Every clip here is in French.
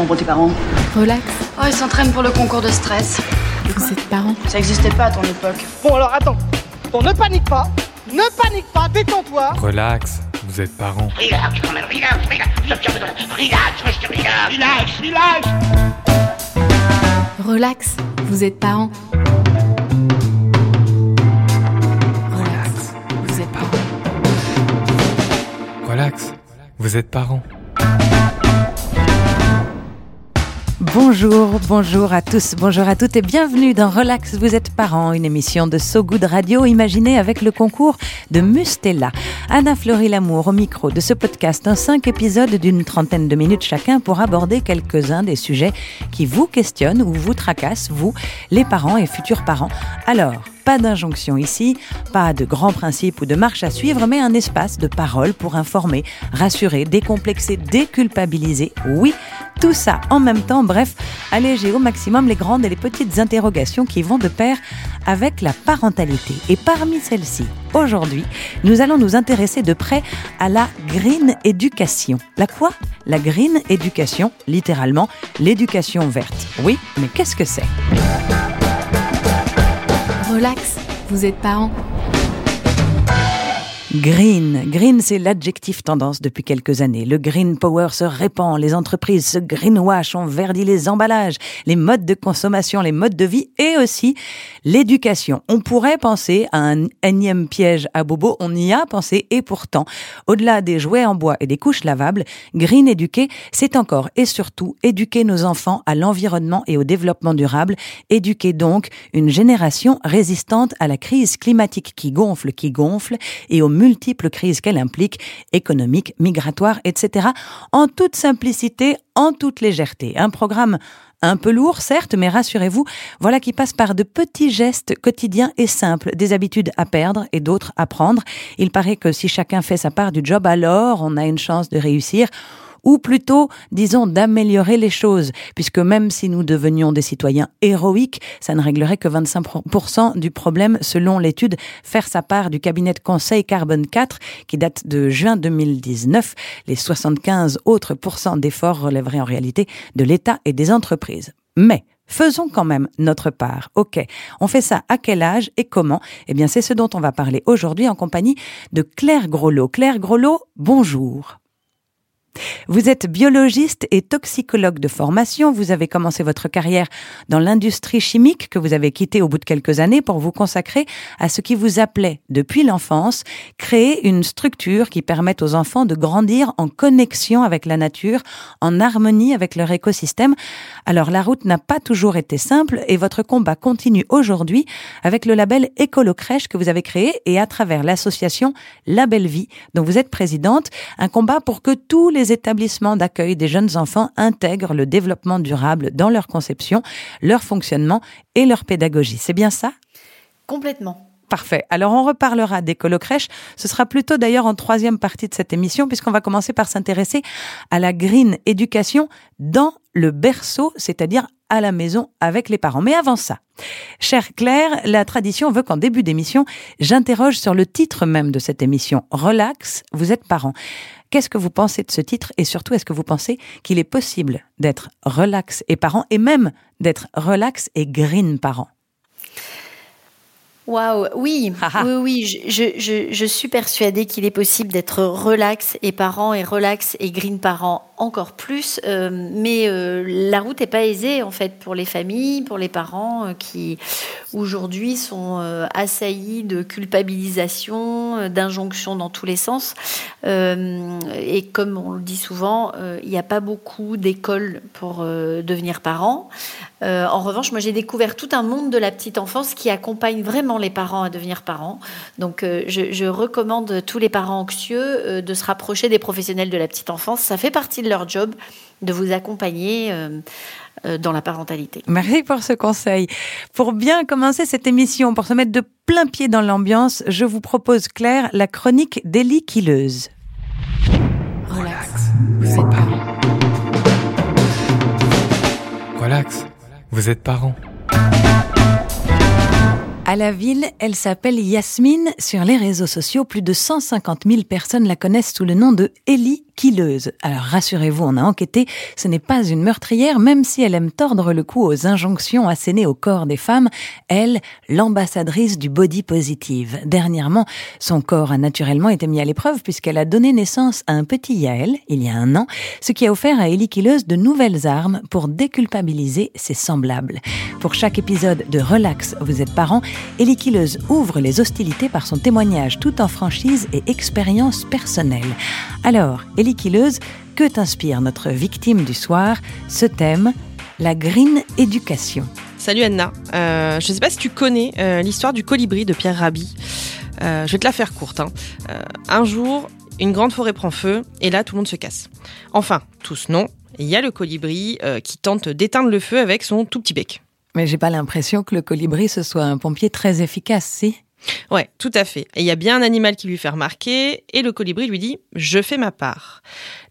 mon petit parent Relax. Oh, il s'entraîne pour le concours de stress. Vous êtes parents. Ça existait pas à ton époque. Bon alors attends. Bon ne panique pas. Ne panique pas, détends-toi. Relax, vous êtes parents. Relax, quand même, relax, relax, relax, relax, relax, relax. Relax. Vous êtes parents. Relax. Vous êtes parents. Relax, vous êtes parents. Bonjour, bonjour à tous, bonjour à toutes et bienvenue dans Relax, vous êtes parents, une émission de So Good Radio imaginée avec le concours de Mustella. Anna Fleury Lamour au micro de ce podcast, un cinq épisodes d'une trentaine de minutes chacun pour aborder quelques-uns des sujets qui vous questionnent ou vous tracassent, vous, les parents et futurs parents. Alors, pas d'injonction ici, pas de grands principes ou de marche à suivre, mais un espace de parole pour informer, rassurer, décomplexer, déculpabiliser. Oui, tout ça en même temps, bref, alléger au maximum les grandes et les petites interrogations qui vont de pair avec la parentalité. Et parmi celles-ci, aujourd'hui, nous allons nous intéresser de près à la green éducation. La quoi? La green éducation, littéralement l'éducation verte. Oui, mais qu'est-ce que c'est? Relax. Vous êtes parents. Green. Green, c'est l'adjectif tendance depuis quelques années. Le green power se répand, les entreprises se greenwash, on verdit les emballages, les modes de consommation, les modes de vie et aussi l'éducation. On pourrait penser à un énième piège à bobo, on y a pensé et pourtant, au-delà des jouets en bois et des couches lavables, green éduquer, c'est encore et surtout éduquer nos enfants à l'environnement et au développement durable, éduquer donc une génération résistante à la crise climatique qui gonfle, qui gonfle et aux multiples crises qu'elle implique, économiques, migratoires, etc., en toute simplicité, en toute légèreté. Un programme un peu lourd, certes, mais rassurez-vous, voilà qui passe par de petits gestes quotidiens et simples, des habitudes à perdre et d'autres à prendre. Il paraît que si chacun fait sa part du job, alors on a une chance de réussir ou plutôt, disons, d'améliorer les choses, puisque même si nous devenions des citoyens héroïques, ça ne réglerait que 25% du problème selon l'étude Faire sa part du cabinet de conseil Carbone 4 qui date de juin 2019. Les 75 autres pourcents d'efforts relèveraient en réalité de l'État et des entreprises. Mais Faisons quand même notre part. Ok, on fait ça à quel âge et comment? Eh bien, c'est ce dont on va parler aujourd'hui en compagnie de Claire Grolot. Claire Grolot, bonjour. Vous êtes biologiste et toxicologue de formation. Vous avez commencé votre carrière dans l'industrie chimique que vous avez quittée au bout de quelques années pour vous consacrer à ce qui vous appelait depuis l'enfance, créer une structure qui permette aux enfants de grandir en connexion avec la nature, en harmonie avec leur écosystème. Alors la route n'a pas toujours été simple et votre combat continue aujourd'hui avec le label Écolo Crèche que vous avez créé et à travers l'association La Belle Vie dont vous êtes présidente, un combat pour que tous les les établissements d'accueil des jeunes enfants intègrent le développement durable dans leur conception, leur fonctionnement et leur pédagogie. C'est bien ça? Complètement. Parfait. Alors on reparlera des colocrèches. Ce sera plutôt d'ailleurs en troisième partie de cette émission puisqu'on va commencer par s'intéresser à la green éducation dans le berceau, c'est-à-dire à la maison avec les parents. Mais avant ça, chère Claire, la tradition veut qu'en début d'émission, j'interroge sur le titre même de cette émission. Relax, vous êtes parents. Qu'est-ce que vous pensez de ce titre et surtout est-ce que vous pensez qu'il est possible d'être relax et parent et même d'être relax et green parent? Waouh, oui, oui, oui, je, je, je, suis persuadée qu'il est possible d'être relax et parent et relax et green parent encore plus, euh, mais euh, la route n'est pas aisée en fait pour les familles, pour les parents euh, qui aujourd'hui sont assaillis de culpabilisation, d'injonctions dans tous les sens. et comme on le dit souvent, il n'y a pas beaucoup d'écoles pour devenir parent. en revanche, moi j'ai découvert tout un monde de la petite enfance qui accompagne vraiment les parents à devenir parents. Donc je, je recommande tous les parents anxieux de se rapprocher des professionnels de la petite enfance. Ça fait partie de leur job de vous accompagner euh, euh, dans la parentalité. Merci pour ce conseil. Pour bien commencer cette émission, pour se mettre de plein pied dans l'ambiance, je vous propose, Claire, la chronique d'Elie Killeuse. Relax, vous êtes parents. Relax, vous êtes parents. À la ville, elle s'appelle Yasmine. Sur les réseaux sociaux, plus de 150 000 personnes la connaissent sous le nom de Ellie Alors rassurez-vous, on a enquêté, ce n'est pas une meurtrière, même si elle aime tordre le cou aux injonctions assénées au corps des femmes, elle, l'ambassadrice du body positive. Dernièrement, son corps a naturellement été mis à l'épreuve puisqu'elle a donné naissance à un petit Yael, il y a un an, ce qui a offert à Ellie de nouvelles armes pour déculpabiliser ses semblables. Pour chaque épisode de Relax, vous êtes parents, Ellie ouvre les hostilités par son témoignage tout en franchise et expérience personnelle. Alors, Que t'inspire notre victime du soir Ce thème, la green éducation. Salut Anna, euh, je ne sais pas si tu connais euh, l'histoire du colibri de Pierre Rabhi. Euh, je vais te la faire courte. Hein. un jour, une grande forêt prend feu et là tout le monde se casse. Enfin, tous non. Il y a le colibri qui tente d'éteindre le feu avec son tout petit bec. Mais j'ai pas l'impression que le colibri ce soit un pompier très efficace, si? Ouais, tout à fait. Et il y a bien un animal qui lui fait remarquer, et le colibri lui dit Je fais ma part.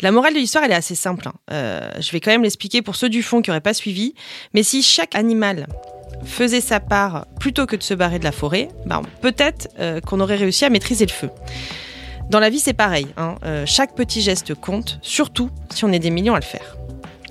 La morale de l'histoire, elle est assez simple. Hein. Euh, je vais quand même l'expliquer pour ceux du fond qui n'auraient pas suivi. Mais si chaque animal faisait sa part plutôt que de se barrer de la forêt, ben, peut-être euh, qu'on aurait réussi à maîtriser le feu. Dans la vie, c'est pareil. Hein. Euh, chaque petit geste compte, surtout si on est des millions à le faire.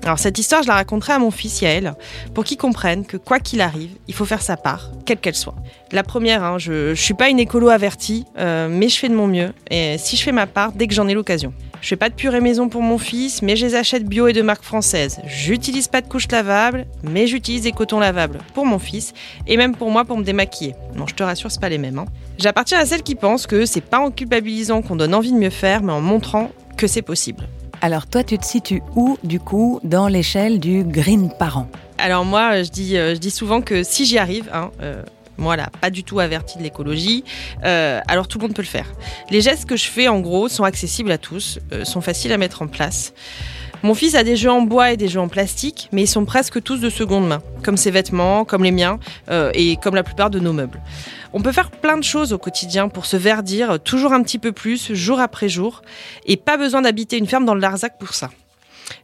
Alors cette histoire, je la raconterai à mon fils Yael, pour qu'il comprenne que quoi qu'il arrive, il faut faire sa part, quelle qu'elle soit. La première, hein, je, ne suis pas une écolo avertie, euh, mais je fais de mon mieux, et si je fais ma part, dès que j'en ai l'occasion. Je fais pas de purée maison pour mon fils, mais je les achète bio et de marque française. J'utilise pas de couches lavables, mais j'utilise des cotons lavables pour mon fils et même pour moi pour me démaquiller. Non, je te rassure, c'est pas les mêmes. Hein. J'appartiens à celles qui pensent que c'est pas en culpabilisant qu'on donne envie de mieux faire, mais en montrant que c'est possible. Alors toi, tu te situes où, du coup, dans l'échelle du green parent? Alors moi, je dis, euh, je dis souvent que si j'y arrive, hein, euh, moi là, pas du tout averti de l'écologie, euh, alors tout le monde peut le faire. Les gestes que je fais, en gros, sont accessibles à tous, sont faciles à mettre en place. Mon fils a des jeux en bois et des jeux en plastique, mais ils sont presque tous de seconde main, comme ses vêtements, comme les miens, et comme la plupart de nos meubles. On peut faire plein de choses au quotidien pour se verdir toujours un petit peu plus, jour après jour, et pas besoin d'habiter une ferme dans le Larzac pour ça.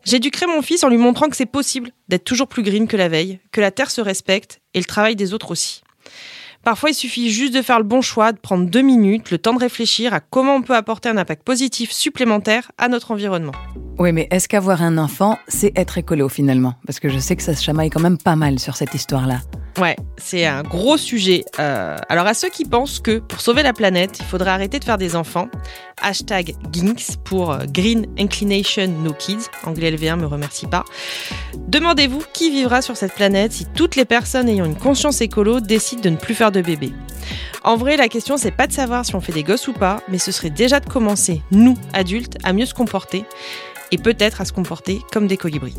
J'éduquerai mon fils en lui montrant que c'est possible d'être toujours plus green que la veille, que la terre se respecte et le travail des autres aussi. Parfois, il suffit juste de faire le bon choix, de prendre deux minutes, le temps de réfléchir à comment on peut apporter un impact positif supplémentaire à notre environnement. Oui, mais est-ce qu'avoir un enfant, c'est être écolo finalement? Parce que je sais que ça se chamaille quand même pas mal sur cette histoire-là. Ouais, c'est un gros sujet. Euh, alors à ceux qui pensent que pour sauver la planète, il faudrait arrêter de faire des enfants, hashtag GINKS pour euh, Green Inclination No Kids, anglais LV1 me remercie pas. Demandez-vous qui vivra sur cette planète si toutes les personnes ayant une conscience écolo décident de ne plus faire de bébés. En vrai, la question c'est pas de savoir si on fait des gosses ou pas, mais ce serait déjà de commencer, nous, adultes, à mieux se comporter et peut-être à se comporter comme des colibris.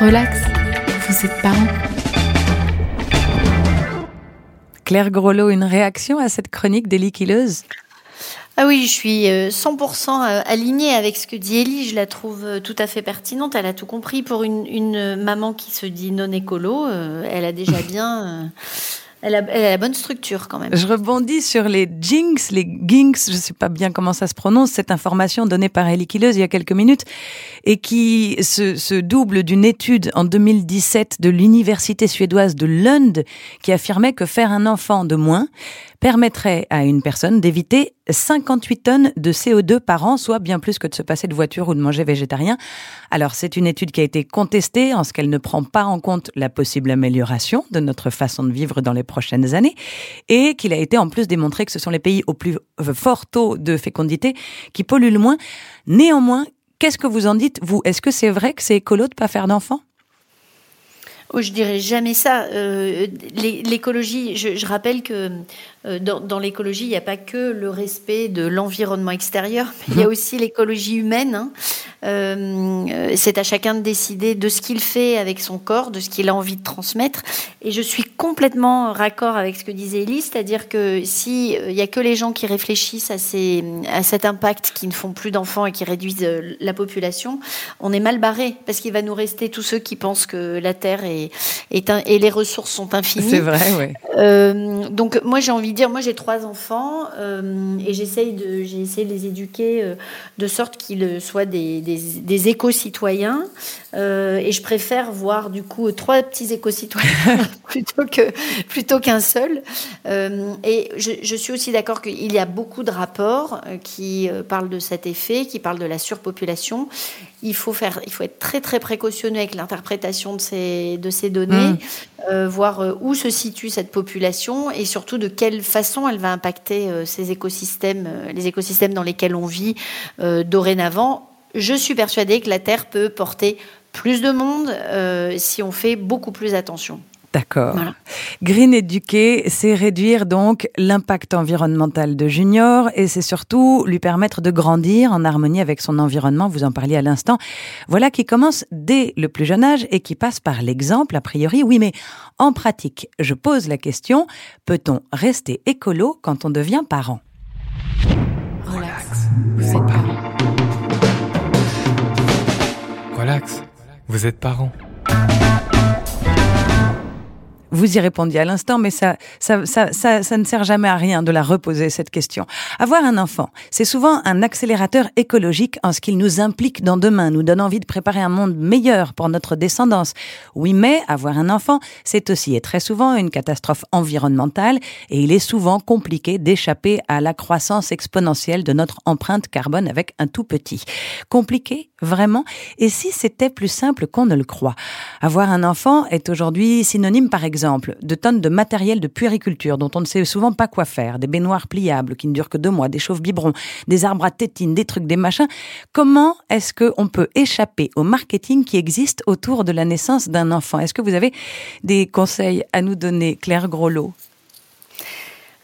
Relax, parents. Claire Grolot, une réaction à cette chronique des ah oui, je suis 100% euh, euh, alignée avec ce que dit Ellie. Je la trouve euh, tout à fait pertinente. Elle a tout compris. Pour une, maman qui se dit non écolo, elle a déjà bien elle a, la bonne structure quand même. Je rebondis sur les jinx, les ginks, je ne sais pas bien comment ça se prononce, cette information donnée par Ellie Killeuse il y a quelques minutes, et qui se, se double d'une étude en 2017 de l'université suédoise de Lund, qui affirmait que faire un enfant de moins permettrait à une personne d'éviter 58 tonnes de CO2 par an, soit bien plus que de se passer de voiture ou de manger végétarien. Alors c'est une étude qui a été contestée en ce qu'elle ne prend pas en compte la possible amélioration de notre façon de vivre dans les prochaines années et qu'il a été en plus démontré que ce sont les pays au plus fort taux de fécondité qui polluent le moins. Néanmoins, qu'est-ce que vous en dites, vous? Est-ce que c'est vrai que c'est écolo de pas faire d'enfants? Oh, je dirais jamais ça. Euh, l'écologie, je, rappelle que euh, dans, l'écologie, il n'y a pas que le respect de l'environnement extérieur, mais il y a mhm. aussi l'écologie humaine. Hein. Euh, c'est à chacun de décider de ce qu'il fait avec son corps, de ce qu'il a envie de transmettre. Et je suis complètement raccord avec ce que disait Elise, c'est-à-dire que si il n'y a que les gens qui réfléchissent à, ces, à cet impact, qui ne font plus d'enfants et qui réduisent la population, on est mal barré parce qu'il va nous rester tous ceux qui pensent que la Terre est et, les ressources sont infinies. C'est vrai, oui. Euh, donc moi j'ai envie dire, moi j'ai trois enfants euh, et j'essaye de, j'ai essayé de les éduquer euh, de sorte qu'ils soient des, des, éco-citoyens. Euh, et je préfère voir du coup trois petits éco-citoyens plutôt que plutôt qu'un seul. Euh, et je, suis aussi d'accord qu'il y a beaucoup de rapports qui parlent de cet effet, qui parlent de la surpopulation. Il faut faire, il faut être très très précautionneux avec l'interprétation de ces de ces données, mmh. voir où se situe cette population et surtout de quelle façon elle va impacter ces écosystèmes, les écosystèmes dans lesquels on vit dorénavant je suis persuadée que la Terre peut porter plus de monde euh, si on fait beaucoup plus attention. D'accord. Green éduquer, c'est réduire donc l'impact environnemental de Junior et c'est surtout lui permettre de grandir en harmonie avec son environnement. Vous en parliez à l'instant. Voilà qui commence dès le plus jeune âge et qui passe par l'exemple, a priori. Oui, mais en pratique, je pose la question, peut-on rester écolo quand on devient parent? Relax. Vous êtes parent. Relax, vous êtes parent. Vous y répondiez à l'instant, mais ça ça, ça, ça, ne sert jamais à rien de la reposer, cette question. Avoir un enfant, c'est souvent un accélérateur écologique en ce qu'il nous implique dans demain, nous donne envie de préparer un monde meilleur pour notre descendance. Oui, mais avoir un enfant, c'est aussi et très souvent une catastrophe environnementale et il est souvent compliqué d'échapper à la croissance exponentielle de notre empreinte carbone avec un tout petit. Compliqué, vraiment? Et si c'était plus simple qu'on ne le croit? Avoir un enfant est aujourd'hui synonyme, par exemple, de tonnes de matériel de puériculture dont on ne sait souvent pas quoi faire, des baignoires pliables qui ne durent que deux mois, des chauves biberons, des arbres à tétines, des trucs, des machins. Comment est-ce qu'on peut échapper au marketing qui existe autour de la naissance d'un enfant? Est-ce que vous avez des conseils à nous donner, Claire Groslo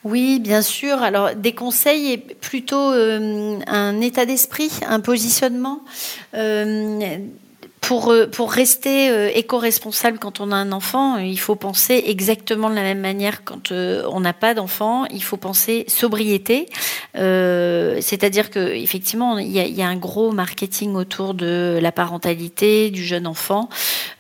oui, bien sûr. Alors, des conseils et plutôt euh, un état d'esprit, un positionnement. Euh, pour, euh, pour rester euh, éco-responsable quand on a un enfant, euh, il faut penser exactement de la même manière quand on n'a pas d'enfant. Il faut penser sobriété, c'est-à-dire que effectivement il y, a, un gros marketing autour de la parentalité du jeune enfant.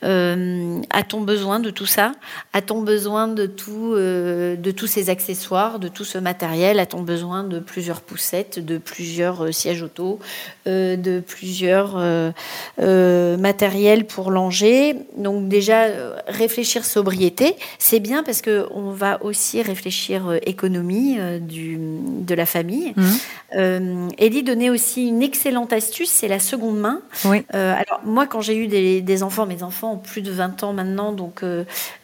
A-t-on besoin de tout ça? A-t-on besoin de de tous ces accessoires, de tout ce matériel? A-t-on besoin de plusieurs poussettes, de plusieurs sièges auto, de plusieurs matériel pour langer. Donc déjà, euh, réfléchir sobriété, c'est bien parce que on va aussi réfléchir euh, économie euh, du, de la famille. Mmh. Ellie donnait aussi une excellente astuce, c'est la seconde main. Oui. alors moi, quand j'ai eu des, des, enfants, mes enfants ont plus de 20 ans maintenant, donc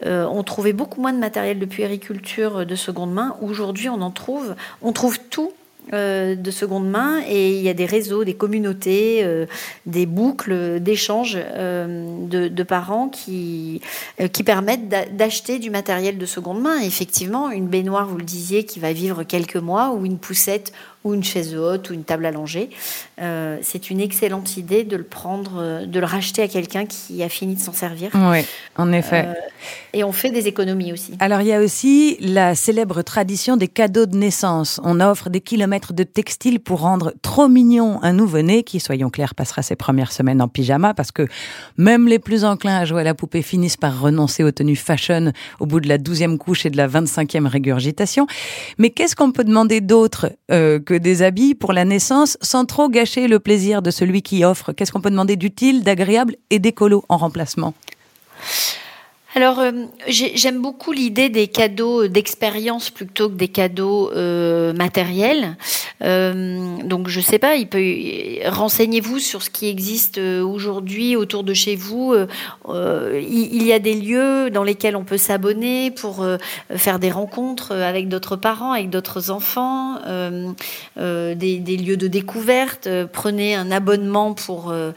on trouvait beaucoup moins de matériel de puériculture de seconde main. Aujourd'hui, on en trouve, on trouve tout euh, de seconde main et il y a des réseaux, des communautés, euh, des boucles d'échange euh, de, parents qui, qui permettent d'acheter du matériel de seconde main. effectivement, une baignoire, vous le disiez, qui va vivre quelques mois ou une poussette ou une chaise haute ou une table allongée. Euh, c'est une excellente idée de le prendre, euh, de le racheter à quelqu'un qui a fini de s'en servir. Oui, en effet. Euh, et on fait des économies aussi. Alors il y a aussi la célèbre tradition des cadeaux de naissance. On offre des kilomètres de textiles pour rendre trop mignon un nouveau-né qui, soyons clairs, passera ses premières semaines en pyjama parce que même les plus enclins à jouer à la poupée finissent par renoncer aux tenues fashion au bout de la douzième couche et de la vingt-cinquième régurgitation. Mais qu'est-ce qu'on peut demander d'autre que des habits pour la naissance sans trop gâcher le plaisir de celui qui offre. Qu'est-ce qu'on peut demander d'utile, d'agréable et d'écolo en remplacement? Alors, euh, j'aime beaucoup l'idée des cadeaux d'expérience plutôt que des cadeaux euh, matériels. Euh, donc, je sais pas, peut renseignez-vous sur ce qui existe aujourd'hui autour de chez vous. il, y a des lieux dans lesquels on peut s'abonner pour faire des rencontres avec d'autres parents, avec d'autres enfants, des, lieux de découverte. Prenez un abonnement pour un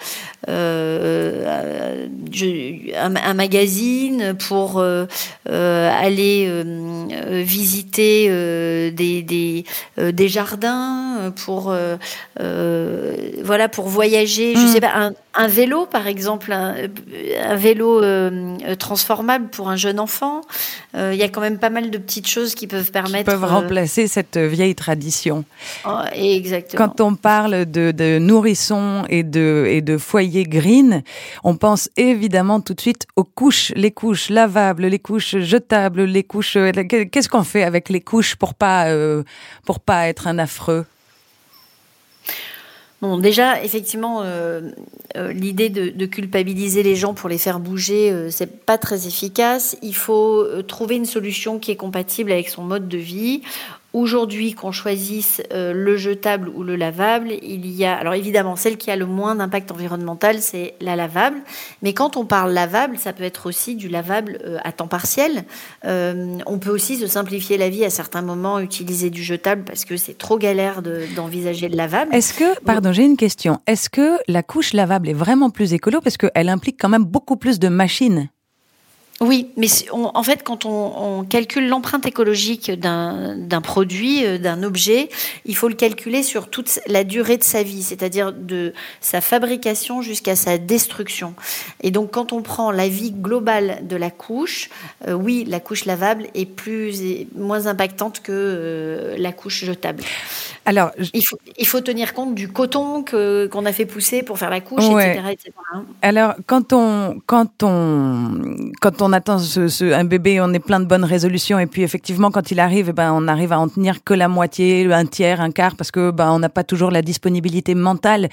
magazine pour euh, euh, aller euh, visiter des, des, des, jardins, pour voilà pour voyager. Je mm. sais pas un, un vélo, par exemple, un, vélo transformable pour un jeune enfant. Il y a quand même pas mal de petites choses qui peuvent permettre. Qui peuvent remplacer cette vieille tradition. Oh, exactement. Quand on parle de, de nourrissons et de, et de foyers green, on pense évidemment tout de suite aux couches, les couches lavables, les couches jetables, les couches. Euh, qu'est-ce qu'on fait avec les couches pour pas euh, pour pas être un affreux? Bon, déjà, effectivement, euh, euh, l'idée de, culpabiliser les gens pour les faire bouger, euh, c'est pas très efficace. Il faut euh, trouver une solution qui est compatible avec son mode de vie. Aujourd'hui, qu'on choisisse euh, le jetable ou le lavable, il y a, alors évidemment, celle qui a le moins d'impact environnemental, c'est la lavable. Mais quand on parle lavable, ça peut être aussi du lavable euh, à temps partiel. Euh, on peut aussi se simplifier la vie à certains moments, utiliser du jetable parce que c'est trop galère d'envisager de, le lavable. Est-ce que, pardon, j'ai une question. Est-ce que la couche lavable est vraiment plus écolo parce qu'elle implique quand même beaucoup plus de machines? Oui, mais on, en fait, quand on, on calcule l'empreinte écologique d'un produit, euh, d'un objet, il faut le calculer sur toute la durée de sa vie, c'est-à-dire de sa fabrication jusqu'à sa destruction. Et donc, quand on prend la vie globale de la couche, euh, oui, la couche lavable est plus est moins impactante que euh, la couche jetable. Alors, il faut, il faut tenir compte du coton qu'on a fait pousser pour faire la couche, ouais. etc., etc. Alors, quand on quand on quand on attend ce, ce, un bébé, on est plein de bonnes résolutions, et puis effectivement, quand il arrive, eh ben on arrive à en tenir que la moitié, un tiers, un quart, parce que ben on n'a pas toujours la disponibilité mentale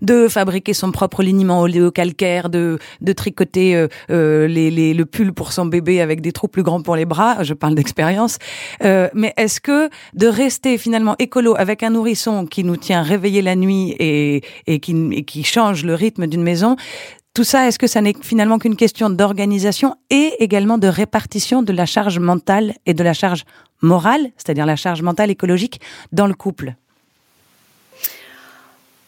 de fabriquer son propre liniment oléocalcaire, de de tricoter euh, euh, les, le pull pour son bébé avec des trous plus grands pour les bras. Je parle d'expérience. Euh, mais est-ce que de rester finalement écolo avec avec un nourrisson qui nous tient réveillés la nuit et, et, qui, et qui change le rythme d'une maison, tout ça, est-ce que ça n'est finalement qu'une question d'organisation et également de répartition de la charge mentale et de la charge morale, c'est-à-dire la charge mentale écologique, dans le couple?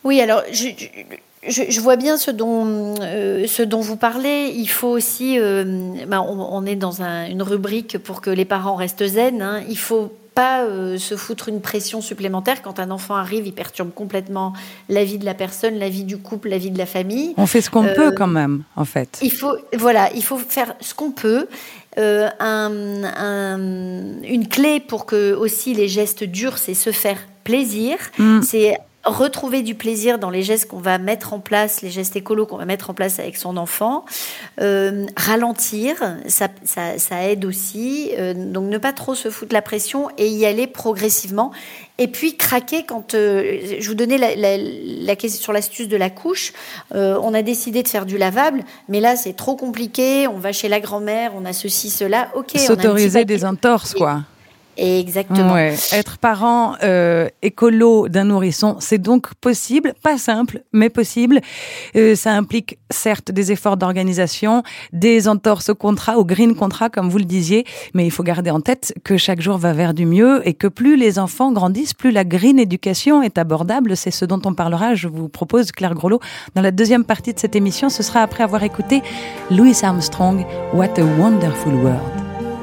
Oui, alors je, vois bien ce dont, euh, ce dont vous parlez. Il faut aussi, euh, ben on, est dans un, une rubrique pour que les parents restent zen. Hein. Il faut pas euh, se foutre une pression supplémentaire quand un enfant arrive, il perturbe complètement la vie de la personne, la vie du couple, la vie de la famille. On fait ce qu'on euh, peut quand même, en fait. Il faut, voilà, il faut faire ce qu'on peut. Euh, un, un, une clé pour que aussi les gestes durs, c'est se faire plaisir. Mm. C'est retrouver du plaisir dans les gestes qu'on va mettre en place, les gestes écolos qu'on va mettre en place avec son enfant, euh, ralentir, ça, ça, ça, aide aussi. Euh, donc ne pas trop se foutre la pression et y aller progressivement. Et puis craquer quand euh, je vous donnais la, la, la question sur l'astuce de la couche. On a décidé de faire du lavable, mais là c'est trop compliqué. On va chez la grand-mère, on a ceci, cela. Ok. S'autoriser des entorses, quoi. Exactement. Ouais. Être parent euh, écolo d'un nourrisson, c'est donc possible, pas simple, mais possible. Euh, ça implique certes des efforts d'organisation, des entorses au contrat, au green contrat, comme vous le disiez, mais il faut garder en tête que chaque jour va vers du mieux et que plus les enfants grandissent, plus la green éducation est abordable. C'est ce dont on parlera. Je vous propose, Claire Groslo, dans la deuxième partie de cette émission. Ce sera après avoir écouté Louis Armstrong, What a Wonderful World.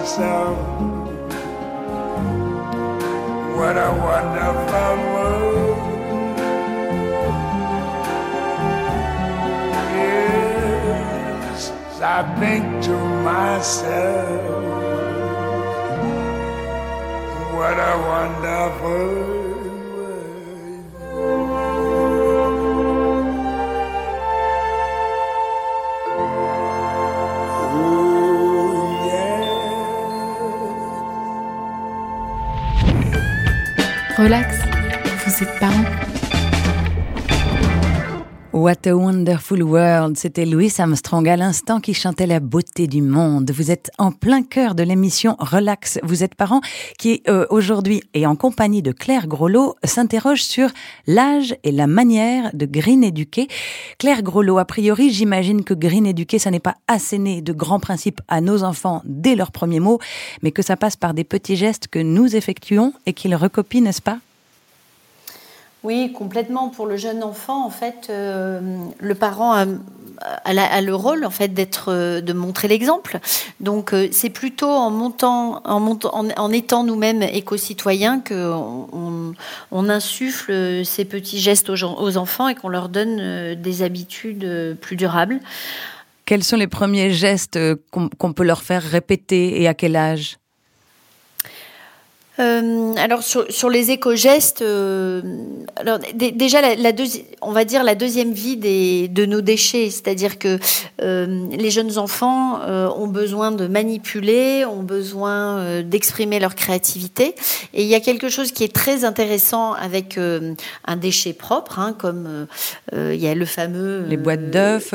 myself, Relax, vous êtes parents. What a Wonderful World, c'était Louis Armstrong à l'instant qui chantait la beauté du monde. Vous êtes en plein cœur de l'émission Relax, vous êtes parents qui euh, aujourd'hui et en compagnie de Claire Grolot s'interroge sur l'âge et la manière de green éduquer. Claire Grolot, a priori, j'imagine que green éduquer, ça n'est pas asséner de grands principes à nos enfants dès leurs premiers mots, mais que ça passe par des petits gestes que nous effectuons et qu'ils recopient, n'est-ce pas? Oui, complètement. Pour le jeune enfant, en fait, euh, le parent a, le rôle en fait d'être, euh, de montrer l'exemple. Donc, euh, c'est plutôt en étant nous-mêmes éco-citoyens que on, insuffle ces petits gestes aux, enfants et qu'on leur donne des habitudes plus durables. Quels sont les premiers gestes qu'on peut leur faire répéter et à quel âge? Euh, alors sur, sur les éco-gestes, euh, alors dé- déjà la, la on va dire la deuxième vie des, de nos déchets, c'est-à-dire que euh, les jeunes enfants ont besoin de manipuler, ont besoin d'exprimer leur créativité, et il y a quelque chose qui est très intéressant avec un déchet propre, hein, comme il y a le fameux Les boîtes d'œufs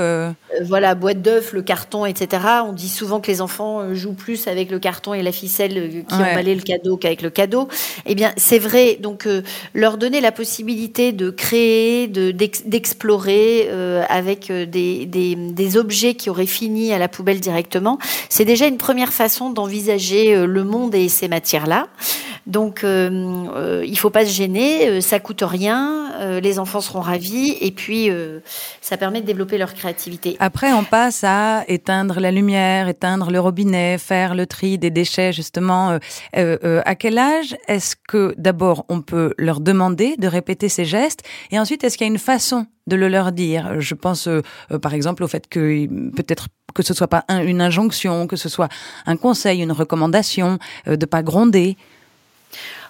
voilà, boîte d'œufs, le carton, etc. On dit souvent que les enfants jouent plus avec le carton et la ficelle qui Ouais. emballait le cadeau qu'avec le cadeau. Eh bien, c'est vrai. Donc, euh, leur donner la possibilité de créer, de d'ex- d'explorer euh, avec euh, des, des, objets qui auraient fini à la poubelle directement, c'est déjà une première façon d'envisager le monde et ces matières-là. Donc, il faut pas se gêner, ça coûte rien, les enfants seront ravis, et puis ça permet de développer leur créativité. Après, on passe à éteindre la lumière, éteindre le robinet, faire le tri des déchets, justement. À quel âge est-ce que, d'abord, on peut leur demander de répéter ces gestes Et ensuite, est-ce qu'il y a une façon de le leur dire? Je pense, euh, euh, par exemple, au fait que peut-être que ce soit pas un- une injonction, que ce soit un conseil, une recommandation, euh, de pas gronder.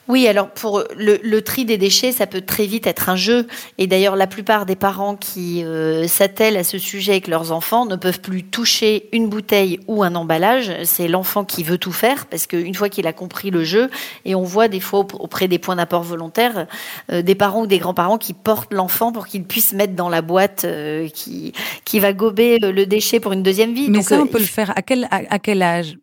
Oui, alors pour le, le tri des déchets, ça peut très vite être un jeu. Et d'ailleurs, la plupart des parents qui euh, s'attellent à ce sujet avec leurs enfants ne peuvent plus toucher une bouteille ou un emballage. C'est l'enfant qui veut tout faire parce qu'une fois qu'il a compris le jeu, et on voit des fois aup- auprès des points d'apport volontaires, euh, des parents ou des grands-parents qui portent l'enfant pour qu'il puisse mettre dans la boîte euh, qui, qui va gober euh, le déchet pour une deuxième vie. Mais Donc, ça, euh, on peut le faire à quel, à, à quel âge?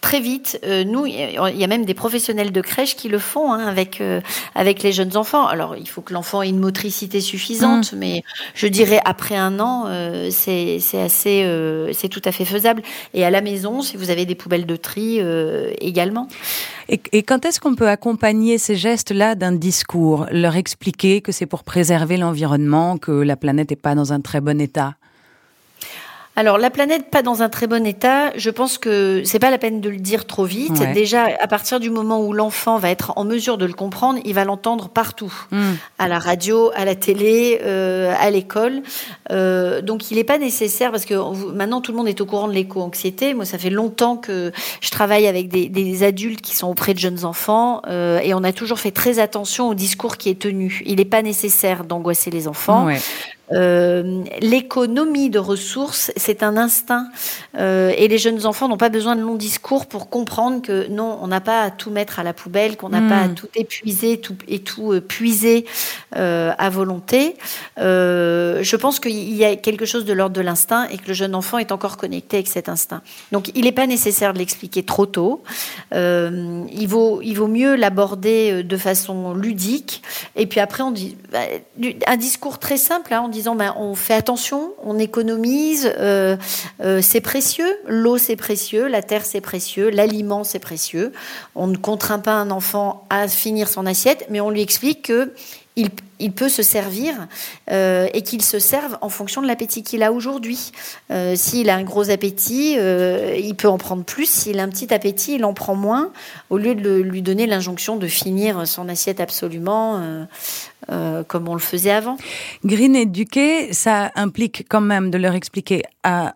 Très vite, euh, nous, il y a- même des professionnels de crèche qui le font hein, avec euh, avec les jeunes enfants. Alors, il faut que l'enfant ait une motricité suffisante, mais je dirais après un an, euh, c'est c'est assez, euh, c'est tout à fait faisable. Et à la maison, si vous avez des poubelles de tri, également. Et, et quand est-ce qu'on peut accompagner ces gestes-là d'un discours? Leur expliquer que c'est pour préserver l'environnement, que la planète n'est pas dans un très bon état? Alors, la planète pas dans un très bon état, je pense que c'est pas la peine de le dire trop vite. Ouais. Déjà, à partir du moment où l'enfant va être en mesure de le comprendre, il va l'entendre partout. Hmm. à la radio, à la télé, euh, à l'école. Euh, donc il n'est pas nécessaire, parce que maintenant tout le monde est au courant de l'éco-anxiété. Moi, ça fait longtemps que je travaille avec des, des adultes qui sont auprès de jeunes enfants, euh, et on a toujours fait très attention au discours qui est tenu. Il n'est pas nécessaire d'angoisser les enfants. Ouais. Euh, L'économie de ressources, c'est un instinct. Euh, et les jeunes enfants n'ont pas besoin de longs discours pour comprendre que non, on n'a pas à tout mettre à la poubelle, qu'on n'a pas à tout épuiser tout, et tout euh, puiser à volonté. Je pense qu'il y a quelque chose de l'ordre de l'instinct et que le jeune enfant est encore connecté avec cet instinct. Donc il n'est pas nécessaire de l'expliquer trop tôt. Il, vaut, il vaut mieux l'aborder de façon ludique. Et puis après, on dit bah, un discours très simple hein, en disant ben, on fait attention, on économise, euh, euh, c'est précieux, l'eau c'est précieux, la terre c'est précieux, l'aliment c'est précieux. On ne contraint pas un enfant à finir son assiette, mais on lui explique que il peut se servir euh, et qu'il se serve en fonction de l'appétit qu'il a aujourd'hui. Euh, s'il a un gros appétit, euh, il peut en prendre plus. S'il a un petit appétit, il en prend moins, au lieu de lui donner l'injonction de finir son assiette absolument comme on le faisait avant. Green éduquer, ça implique quand même de leur expliquer à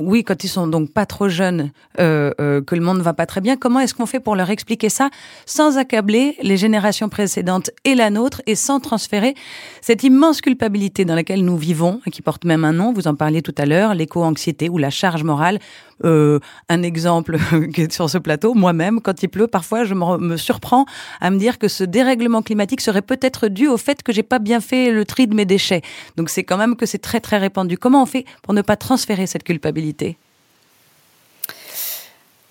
oui, quand ils sont donc pas trop jeunes, que le monde ne va pas très bien, comment est-ce qu'on fait pour leur expliquer ça sans accabler les générations précédentes et la nôtre et sans transférer cette immense culpabilité dans laquelle nous vivons et qui porte même un nom, vous en parliez tout à l'heure, l'éco-anxiété ou la charge morale. Euh, un exemple qui est sur ce plateau, moi-même, quand il pleut, parfois je me, surprends à me dire que ce dérèglement climatique serait peut-être dû au fait que j'ai pas bien fait le tri de mes déchets. Donc c'est quand même que c'est très très répandu. Comment on fait pour ne pas transférer cette culpabilité?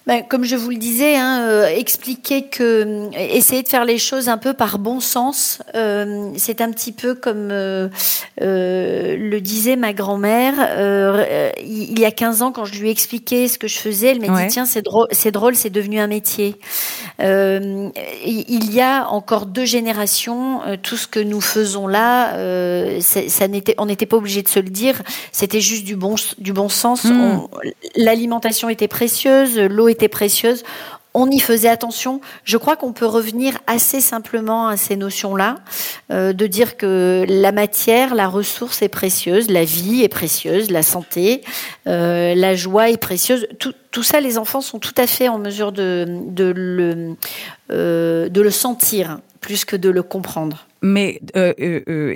Ben, comme je vous le disais, hein, euh, expliquer que euh, essayer de faire les choses un peu par bon sens, euh, c'est un petit peu comme le disait ma grand-mère. il y a 15 ans, quand je lui expliquais ce que je faisais, elle m'a dit tiens c'est drôle, c'est drôle, c'est devenu un métier. il y a encore deux générations, tout ce que nous faisons là, ça n'était, on n'était pas obligé de se le dire, c'était juste du bon du bon sens. Hmm. L'alimentation était précieuse, l'eau était précieuse. On y faisait attention. Je crois qu'on peut revenir assez simplement à ces notions-là, euh, de dire que la matière, la ressource est précieuse, la vie est précieuse, la santé, euh, la joie est précieuse. Tout, ça, les enfants sont tout à fait en mesure de, de, le, euh, de le sentir plus que de le comprendre. Mais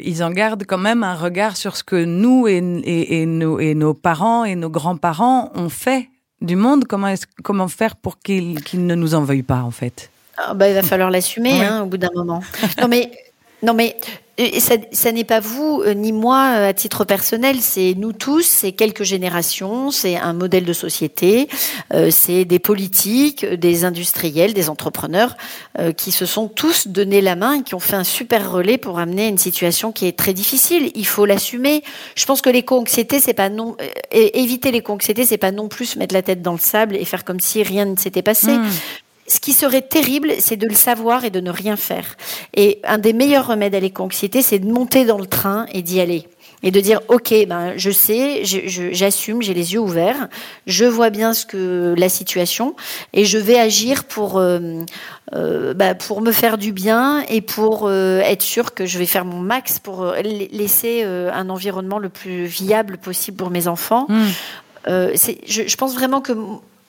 ils en gardent quand même un regard sur ce que nous et, et, nos, et nos parents et nos grands-parents ont fait du monde, comment, comment faire pour qu'il ne nous en veuille pas, en fait? Ah, bah, Il va falloir l'assumer hein, au bout d'un moment. non, mais, non, mais ça, ça n'est pas vous euh, ni moi euh, à titre personnel, c'est nous tous, c'est quelques générations, c'est un modèle de société, euh, c'est des politiques, des industriels, des entrepreneurs qui se sont tous donné la main et qui ont fait un super relais pour amener une situation qui est très difficile. Il faut l'assumer. Je pense que l'éco-anxiété, c'est pas non éviter l'éco-anxiété, c'est pas non plus mettre la tête dans le sable et faire comme si rien ne s'était passé. Mmh ce qui serait terrible, c'est de le savoir et de ne rien faire. Et un des meilleurs remèdes à l'éco-anxiété, c'est de monter dans le train et d'y aller. Et de dire, OK, ben, je sais, j'assume, j'ai les yeux ouverts, je vois bien ce que la situation, et je vais agir pour, euh, euh, ben, pour me faire du bien et pour euh, être sûr que je vais faire mon max pour laisser un environnement le plus viable possible pour mes enfants. Mmh. Je, je, pense vraiment que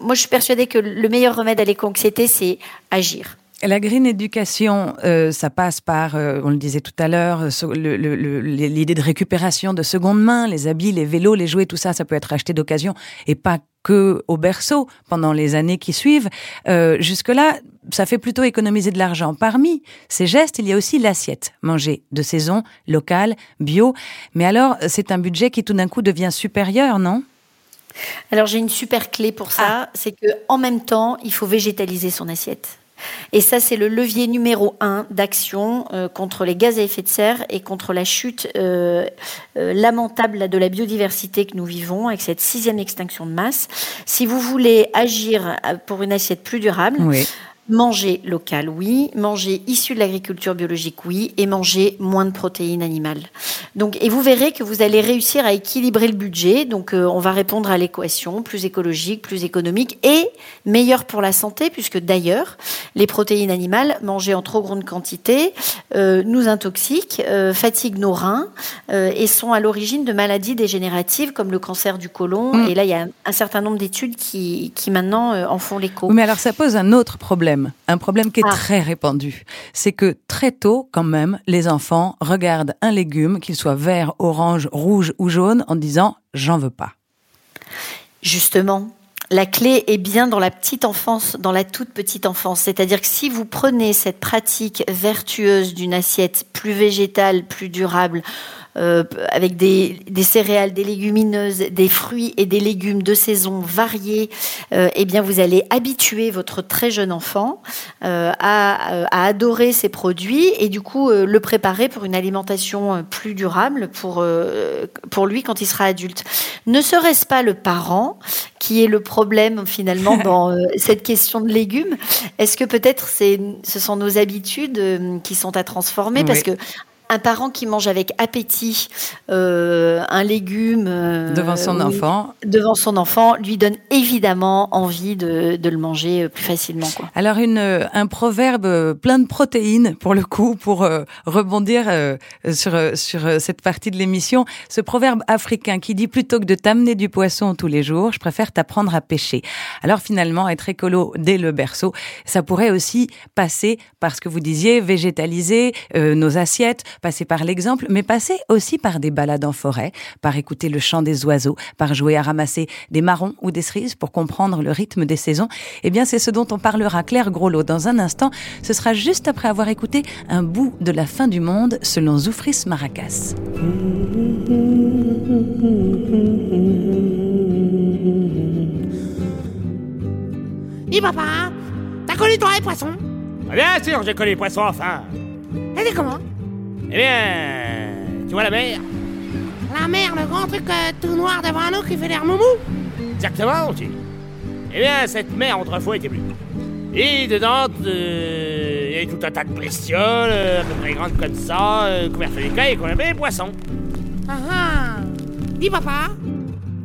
moi, je suis persuadée que le meilleur remède à l'éco-anxiété, c'est agir. La green éducation, euh, ça passe par, euh, on le disait tout à l'heure, l'idée de récupération de seconde main, les habits, les vélos, les jouets, tout ça, ça peut être acheté d'occasion et pas que au berceau pendant les années qui suivent. Euh, Jusque-là, ça fait plutôt économiser de l'argent. Parmi ces gestes, il y a aussi l'assiette, manger de saison, local, bio. Mais alors, c'est un budget qui tout d'un coup devient supérieur, non? Alors j'ai une super clé pour ça, ah. c'est que en même temps, il faut végétaliser son assiette. Et ça, c'est le levier numéro un d'action euh, contre les gaz à effet de serre et contre la chute euh, euh, lamentable de la biodiversité que nous vivons avec cette sixième extinction de masse. Si vous voulez agir pour une assiette plus durable, oui. Manger local, oui. Manger issu de l'agriculture biologique, oui. Et manger moins de protéines animales. Donc, et vous verrez que vous allez réussir à équilibrer le budget. Donc, euh, on va répondre à l'équation plus écologique, plus économique et meilleur pour la santé, puisque d'ailleurs, les protéines animales mangées en trop grande quantité euh, nous intoxiquent, euh, fatiguent nos reins et sont à l'origine de maladies dégénératives comme le cancer du côlon. Et là, il y a un, certain nombre d'études qui, qui maintenant en font l'écho. Mais alors, ça pose un autre problème un problème qui est ah. très répandu. C'est que très tôt, quand même, les enfants regardent un légume, qu'il soit vert, orange, rouge ou jaune, en disant j'en veux pas. Justement, la clé est bien dans la petite enfance, dans la toute petite enfance. C'est-à-dire que si vous prenez cette pratique vertueuse d'une assiette plus végétale, plus durable, euh, avec des, des, céréales, des légumineuses, des fruits et des légumes de saison variés, euh, eh bien vous allez habituer votre très jeune enfant euh, à, à, adorer ces produits et du coup le préparer pour une alimentation plus durable pour pour lui quand il sera adulte. Ne serait-ce pas le parent qui est le problème finalement dans cette question de légumes? Est-ce que peut-être ce sont nos habitudes qui sont à transformer? Parce que un parent qui mange avec appétit euh, un légume euh, devant son enfant, devant son enfant, lui donne évidemment envie de, de le manger plus facilement. Quoi. Alors une, un proverbe plein de protéines pour le coup, pour rebondir sur sur cette partie de l'émission, ce proverbe africain qui dit plutôt que de t'amener du poisson tous les jours, je préfère t'apprendre à pêcher. Alors finalement, être écolo dès le berceau, ça pourrait aussi passer par ce que vous disiez, végétaliser nos assiettes, passer par l'exemple, mais passer aussi par des balades en forêt, par écouter le chant des oiseaux, par jouer à ramasser des marrons ou des cerises pour comprendre le rythme des saisons. Eh bien, c'est ce dont on parlera Claire Groslo dans un instant. Ce sera juste après avoir écouté un bout de la fin du monde selon Zoufris Maracas. Dis papa, t'as connu toi les poissons? Bien sûr, j'ai connu les poissons enfin. Et c'est comment? Eh bien, tu vois la mer? La mer, le grand truc euh, tout noir devant nous qui fait l'air moumou Exactement, tu. Eh bien, cette mer autrefois était bleue. Et dedans, euh, il y avait tout un tas de bestioles, euh, à peu près grandes comme ça, couvertes d'écailles, qu'on appelait les poissons. Ah ah Dis papa,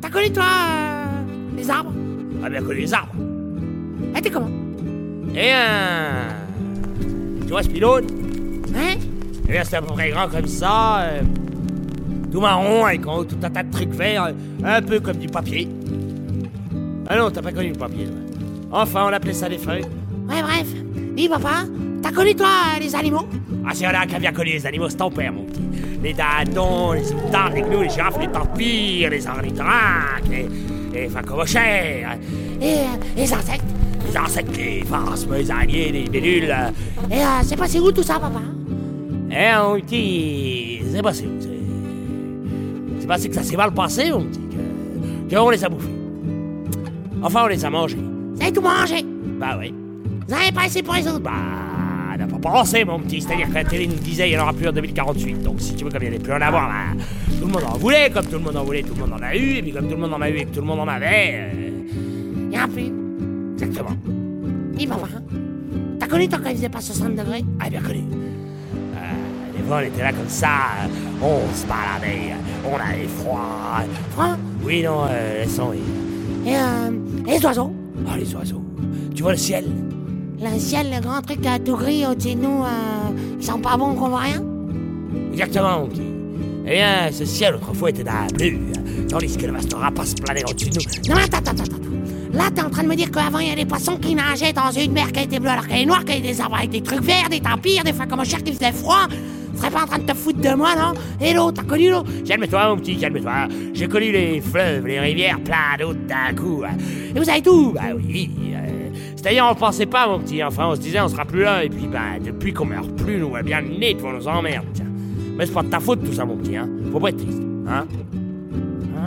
t'as connu toi les arbres? Ah bien connu les arbres. Et t'es comment? Eh bien, tu vois ce pylône Hein? Et là, c'est à peu près grand comme ça, euh, tout marron, avec tout un tas de trucs verts, un peu comme du papier. Ah non, t'as pas connu le papier. Enfin, on appelait ça des feuilles. Ouais, bref. Dis, papa, t'as connu, toi, les animaux? Ah, c'est là qui a bien connu les animaux, c'est ton père, mon petit. Les dindons, les outards, les gnous, les girafes, les tampires, les ornithorynques, les, les facomochères. Et euh, les insectes? Les insectes, les phasmes, les araignées, les bélules. Et euh, c'est passé où tout ça, papa? Eh, mon petit, c'est passé où C'est passé que ça s'est mal passé, mon petit, que, on les a bouffés. Enfin, on les a mangés. Vous avez tout mangé? Bah oui. Vous avez pas essayé pour les autres? Bah, on n'a pas pensé, mon petit. C'est-à-dire que la télé nous disait qu'il n'y en aura plus en 2048. Donc, si tu veux, comme il n'y en a plus en avoir, tout le monde en voulait. Comme tout le monde en voulait, tout le monde en a eu. Et puis, comme tout le monde en a eu et que tout le monde en avait. Il n'y en a plus. Exactement. Dis, papa, t'as connu toi quand il faisait pas 60 degrés? Ah, bien connu on était là comme ça, on se baladait, on avait froid. Froid? Oui, non, euh, laissons Et, euh, et les oiseaux? Ah, les oiseaux. Tu vois le ciel? Le ciel, le grand truc à tout gris au-dessus de nous, euh, ils sont pas bons qu'on voit rien Exactement, mon petit. Eh bien, ce ciel autrefois était d'un bleu, tandis que le vaste rapace planait au-dessus de nous. Non, attends, attends, attends. Là, t'es en train de me dire qu'avant, il y a des poissons qui nageaient dans une mer qui était bleue alors qu'elle est noire, qu'il y a des arbres avec des trucs verts, des tampires, des fois comme un qui faisait froid. Tu serais pas en train de te foutre de moi, non? Et l'eau, t'as connu l'eau Calme-toi, mon petit, calme-toi. J'ai connu les fleuves, les rivières, plein d'eau d'un coup. Et vous avez tout? Bah oui. Euh, C'est-à-dire, on pensait pas, mon petit. Enfin, on se disait, on sera plus là. Et puis, bah, depuis qu'on meurt plus, nous, on va bien le nez devant nos emmerdes, tiens. Mais c'est pas de ta faute, tout ça, mon petit, hein. Faut pas être triste, hein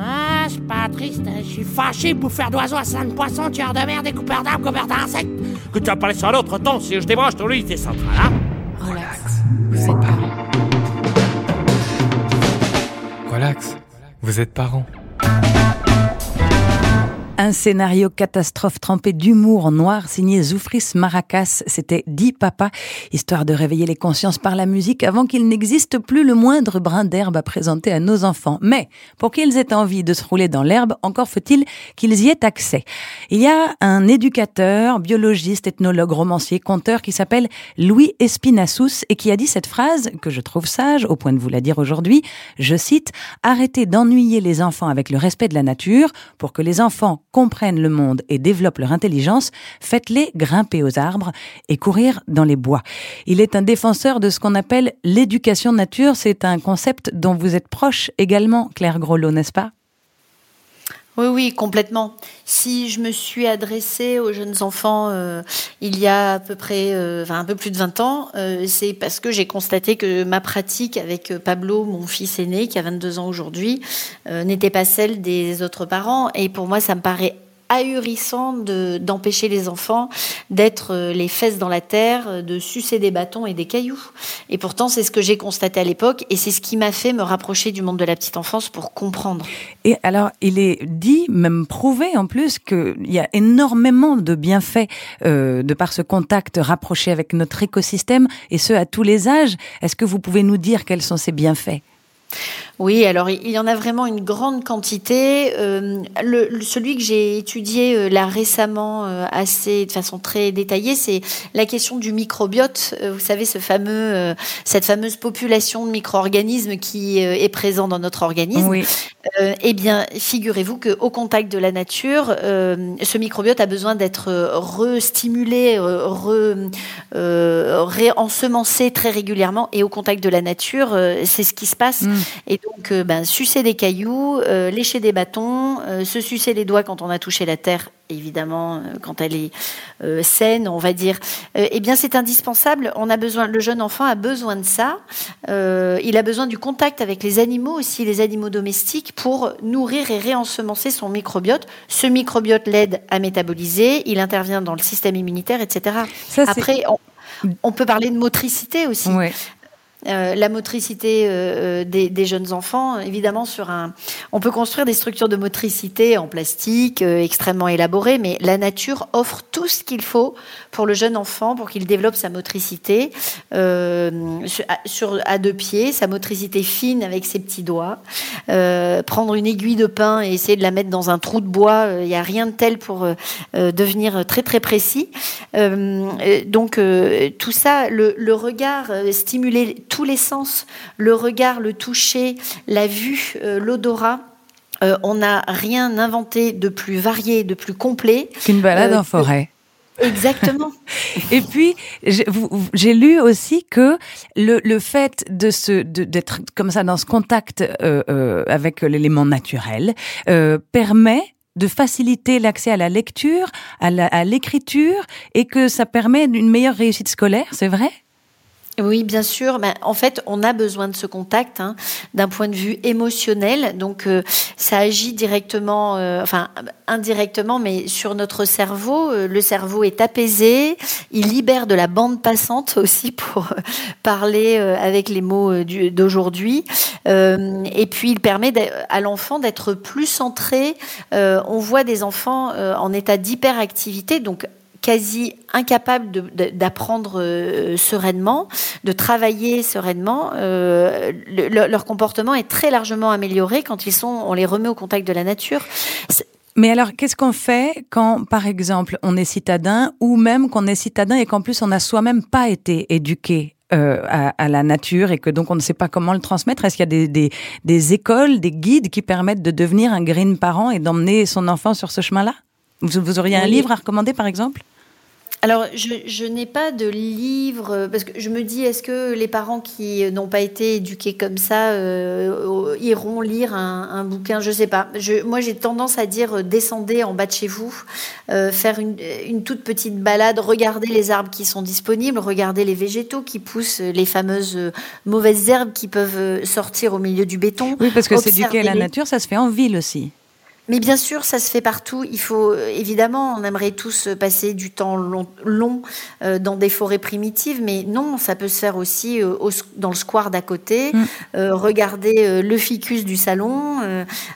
ah, je suis pas triste, hein. je suis fâché, bouffeur d'oiseaux, assassin de poissons, tueur de merde, découpeur d'arbres, coupeur d'insectes. Que tu as parlé sur l'autre temps, si je débranche ton lit, t'es central, hein Relax, vous êtes parents. Relax, vous êtes parents. Un scénario catastrophe trempé d'humour en noir signé Zoufris Maracas. C'était Dit Papa, histoire de réveiller les consciences par la musique avant qu'il n'existe plus le moindre brin d'herbe à présenter à nos enfants. Mais pour qu'ils aient envie de se rouler dans l'herbe, encore faut-il qu'ils y aient accès. Il y a un éducateur, biologiste, ethnologue, romancier, conteur qui s'appelle Louis Espinassous et qui a dit cette phrase que je trouve sage au point de vous la dire aujourd'hui. Je cite, arrêtez d'ennuyer les enfants avec le respect de la nature pour que les enfants comprennent le monde et développent leur intelligence, faites-les grimper aux arbres et courir dans les bois. Il est un défenseur de ce qu'on appelle l'éducation nature. C'est un concept dont vous êtes proche également, Claire Grolot, n'est-ce pas? Oui, oui, complètement. Si je me suis adressée aux jeunes enfants euh, il y a à peu près, euh, enfin un peu plus de 20 ans, euh, c'est parce que j'ai constaté que ma pratique avec Pablo, mon fils aîné, qui a 22 ans aujourd'hui, n'était pas celle des autres parents. Et pour moi, ça me paraît ahurissant d'empêcher les enfants d'être euh, les fesses dans la terre, euh, de sucer des bâtons et des cailloux. Et pourtant, c'est ce que j'ai constaté à l'époque et c'est ce qui m'a fait me rapprocher du monde de la petite enfance pour comprendre. Et alors, il est dit, même prouvé en plus, qu'il y a énormément de bienfaits euh, de par ce contact rapproché avec notre écosystème et ce à tous les âges. Est-ce que vous pouvez nous dire quels sont ces bienfaits? Oui, alors il y en a vraiment une grande quantité. Euh, le, celui que j'ai étudié euh, là récemment, euh, assez de façon très détaillée, c'est la question du microbiote. vous savez, ce fameux, cette fameuse population de micro-organismes qui est présent dans notre organisme. Oui. eh bien, figurez-vous qu'au contact de la nature, ce microbiote a besoin d'être restimulé, re, réensemencé très régulièrement. Et au contact de la nature, c'est ce qui se passe. Mm. Et donc, euh, ben, sucer des cailloux, euh, lécher des bâtons, euh, se sucer les doigts quand on a touché la terre, évidemment, quand elle est saine, on va dire. eh bien, c'est indispensable. On a besoin, le jeune enfant a besoin de ça. il a besoin du contact avec les animaux aussi, les animaux domestiques, pour nourrir et réensemencer son microbiote. Ce microbiote l'aide à métaboliser. Il intervient dans le système immunitaire, etc. Après, on, peut parler de motricité aussi. Euh, la motricité euh, euh, des, jeunes enfants, évidemment, sur un, on peut construire des structures de motricité en plastique extrêmement élaborées, mais la nature offre tout ce qu'il faut pour le jeune enfant pour qu'il développe sa motricité à deux pieds, sa motricité fine avec ses petits doigts. prendre une aiguille de pain et essayer de la mettre dans un trou de bois, il n'y a rien de tel pour devenir très très précis. donc tout ça, le, regard stimulé tous les sens, le regard, le toucher, la vue, euh, l'odorat. Euh, on n'a rien inventé de plus varié, de plus complet. Qu'une balade en euh, forêt. Exactement. Et puis, j'ai lu aussi que le, fait de se d'être comme ça dans ce contact avec l'élément naturel permet de faciliter l'accès à la lecture, à l'écriture, et que ça permet une meilleure réussite scolaire, c'est vrai? Oui, bien sûr. Ben, en fait, on a besoin de ce contact hein, d'un point de vue émotionnel. Donc, euh, ça agit directement, euh, enfin indirectement, mais sur notre cerveau. Euh, le cerveau est apaisé. Il libère de la bande passante aussi pour parler avec les mots d'aujourd'hui. et puis, il permet à l'enfant d'être plus centré. on voit des enfants en état d'hyperactivité, donc quasi incapables d'apprendre euh, sereinement, de travailler sereinement. Euh, leur comportement est très largement amélioré quand ils sont, on les remet au contact de la nature. Mais alors, qu'est-ce qu'on fait quand, par exemple, on est citadin ou même qu'on est citadin et qu'en plus on n'a soi-même pas été éduqué euh, à, la nature et que donc on ne sait pas comment le transmettre? Est-ce qu'il y a des, des, des, écoles, des guides qui permettent de devenir un green parent et d'emmener son enfant sur ce chemin-là? Vous, auriez un livre à recommander, par exemple? Alors, je, n'ai pas de livre, parce que je me dis, est-ce que les parents qui n'ont pas été éduqués comme ça euh, iront lire un, bouquin? Je ne sais pas. moi, j'ai tendance à dire, euh, descendez en bas de chez vous, euh, faire une, une, toute petite balade, regardez les arbres qui sont disponibles, regardez les végétaux qui poussent, les fameuses mauvaises herbes qui peuvent sortir au milieu du béton. Oui, parce que s'éduquer à la nature, ça se fait en ville aussi. Mais bien sûr, ça se fait partout. Il faut évidemment, on aimerait tous passer du temps long, long euh, dans des forêts primitives, mais non, ça peut se faire aussi euh, dans le square d'à côté. Mm. Euh, regardez le ficus du salon,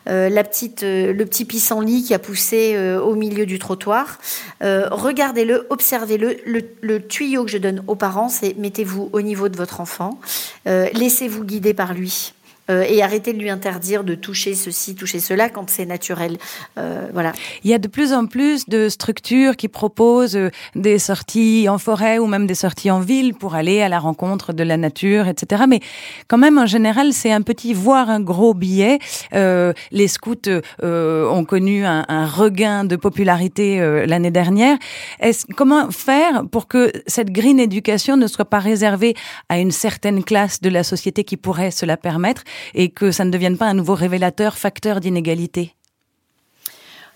la petite, le petit pissenlit qui a poussé au milieu du trottoir. Regardez-le, observez-le. Le, le, tuyau que je donne aux parents, c'est mettez-vous au niveau de votre enfant, laissez-vous guider par lui. Euh, et arrêter de lui interdire de toucher ceci, toucher cela quand c'est naturel. Euh, voilà. Il y a de plus en plus de structures qui proposent euh, des sorties en forêt ou même des sorties en ville pour aller à la rencontre de la nature, etc. Mais quand même, en général, c'est un petit voire un gros billet. les scouts ont connu un, un, regain de popularité l'année dernière. Est comment faire pour que cette green éducation ne soit pas réservée à une certaine classe de la société qui pourrait se la permettre? Et que ça ne devienne pas un nouveau révélateur, facteur d'inégalité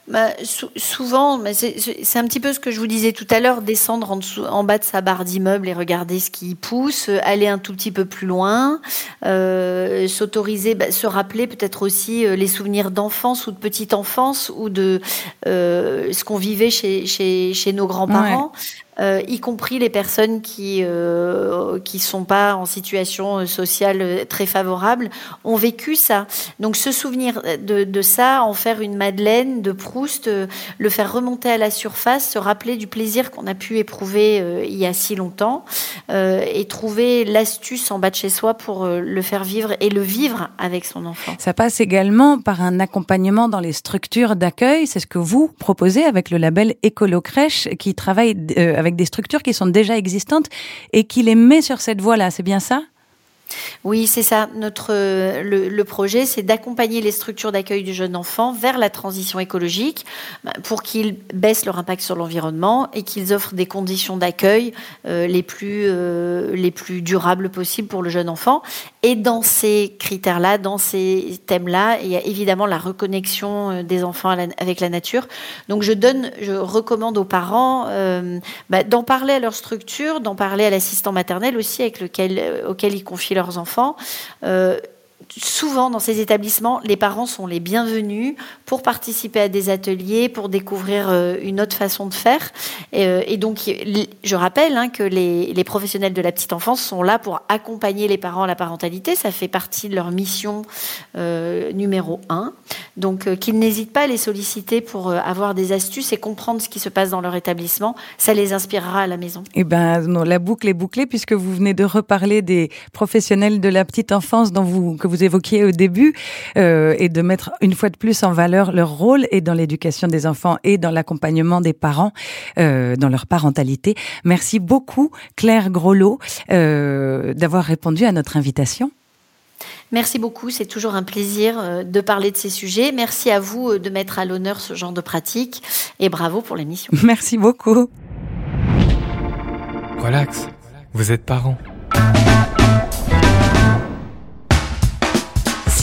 bah, souvent, c'est un petit peu ce que je vous disais tout à l'heure, descendre en, dessous, en bas de sa barre d'immeuble et regarder ce qui pousse, euh, aller un tout petit peu plus loin, euh, s'autoriser, bah, se rappeler peut-être aussi euh, les souvenirs d'enfance ou de petite enfance ou de ce qu'on vivait chez, chez, chez nos grands-parents. Euh, y compris les personnes qui euh, qui sont pas en situation euh, sociale euh, très favorable, ont vécu ça. Donc se souvenir de, de ça, en faire une Madeleine de Proust, le faire remonter à la surface, se rappeler du plaisir qu'on a pu éprouver il y a si longtemps, et trouver l'astuce en bas de chez soi pour le faire vivre et le vivre avec son enfant. Ça passe également par un accompagnement dans les structures d'accueil. C'est ce que vous proposez avec le label Écolo Crèche, qui travaille avec avec des structures qui sont déjà existantes et qui les met sur cette voie-là. C'est bien ça? Oui, c'est ça. Notre le, projet, c'est d'accompagner les structures d'accueil du jeune enfant vers la transition écologique bah, pour qu'ils baissent leur impact sur l'environnement et qu'ils offrent des conditions d'accueil euh, les plus euh, les plus durables possibles pour le jeune enfant. Et dans ces critères-là, dans ces thèmes-là, il y a évidemment la reconnexion euh, des enfants avec la nature. Donc, je donne, je recommande aux parents bah, d'en parler à leur structure, d'en parler à l'assistant maternel aussi, avec lequel auquel ils confient leurs enfants. Euh, souvent dans ces établissements, les parents sont les bienvenus pour participer à des ateliers, pour découvrir euh, une autre façon de faire. Et, euh, donc, je rappelle hein, que les, professionnels de la petite enfance sont là pour accompagner les parents à la parentalité. Ça fait partie de leur mission euh, numéro un. Donc, qu'ils n'hésitent pas à les solliciter pour avoir des astuces et comprendre ce qui se passe dans leur établissement. Ça les inspirera à la maison. Eh ben, non, la boucle est bouclée puisque vous venez de reparler des professionnels de la petite enfance dont vous, que vous évoquiez au début euh, et de mettre une fois de plus en valeur leur rôle et dans l'éducation des enfants et dans l'accompagnement des parents euh, dans leur parentalité. Merci beaucoup Claire Grolot euh, d'avoir répondu à notre invitation. Merci beaucoup, c'est toujours un plaisir de parler de ces sujets. Merci à vous de mettre à l'honneur ce genre de pratique et bravo pour l'émission. Merci beaucoup. Relax, vous êtes parents.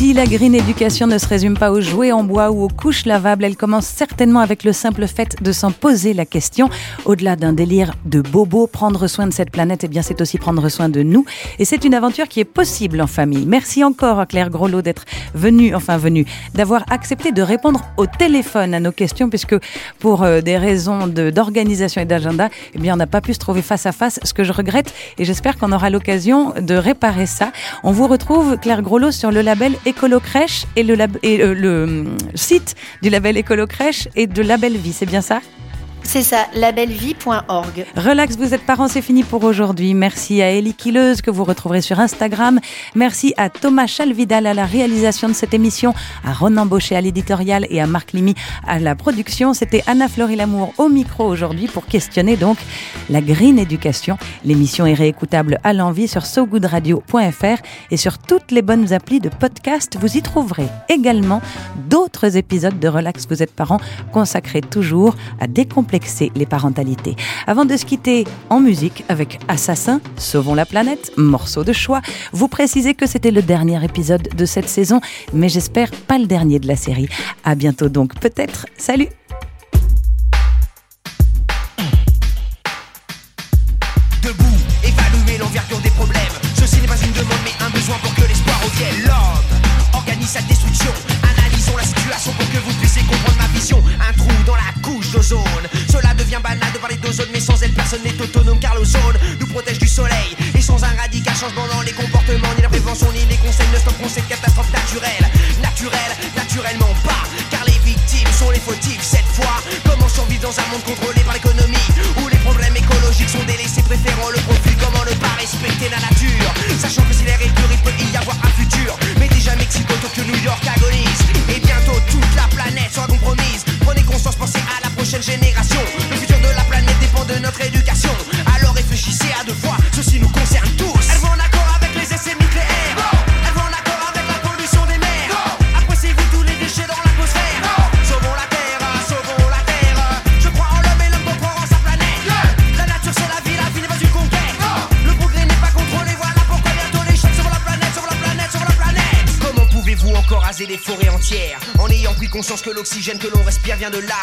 Si la green éducation ne se résume pas aux jouets en bois ou aux couches lavables, elle commence certainement avec le simple fait de s'en poser la question. Au-delà d'un délire de bobo, prendre soin de cette planète, eh bien c'est aussi prendre soin de nous. Et c'est une aventure qui est possible en famille. Merci encore à Claire Grolot d'être venue, enfin venue, d'avoir accepté de répondre au téléphone à nos questions, puisque pour euh, des raisons d'organisation et d'agenda, eh bien on n'a pas pu se trouver face à face, ce que je regrette. Et j'espère qu'on aura l'occasion de réparer ça. On vous retrouve, Claire Grolot, sur le label Écolo Crèche et le, euh, hum, site du label Écolo Crèche et de Label Vie, c'est bien ça? C'est ça, labelvie.org. Relax, vous êtes parents, c'est fini pour aujourd'hui. Merci à Ellie Killeuse que vous retrouverez sur Instagram. Merci à Thomas Chalvidal à la réalisation de cette émission, à Ronan Baucher à l'éditorial et à Marc Limy à la production. C'était Anna Fleury Lamour au micro aujourd'hui pour questionner donc la Green Education. L'émission est réécoutable à l'envie sur sogoodradio.fr et sur toutes les bonnes applis de podcast. Vous y trouverez également d'autres épisodes de Relax, vous êtes parents consacrés toujours à les parentalités. Avant de se quitter en musique avec Assassin, Sauvons la planète, morceau de choix, vous précisez que c'était le dernier épisode de cette saison, mais j'espère pas le dernier de la série. À bientôt donc, peut-être. Salut! L'oxygène que l'on respire vient de là.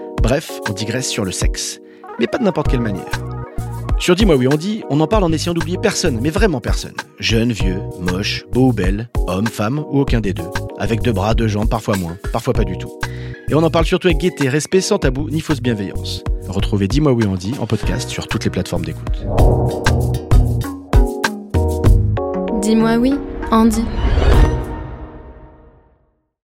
Bref, on digresse sur le sexe. Mais pas de n'importe quelle manière. Sur Dis-moi oui, on dit, on en parle en essayant d'oublier personne, mais vraiment personne. Jeune, vieux, moche, beau ou belle, homme, femme ou aucun des deux. Avec deux bras, deux jambes, parfois moins, parfois pas du tout. Et on en parle surtout avec gaieté, respect, sans tabou, ni fausse bienveillance. Retrouvez Dis-moi oui, on en podcast sur toutes les plateformes d'écoute. Dis-moi oui, Andy.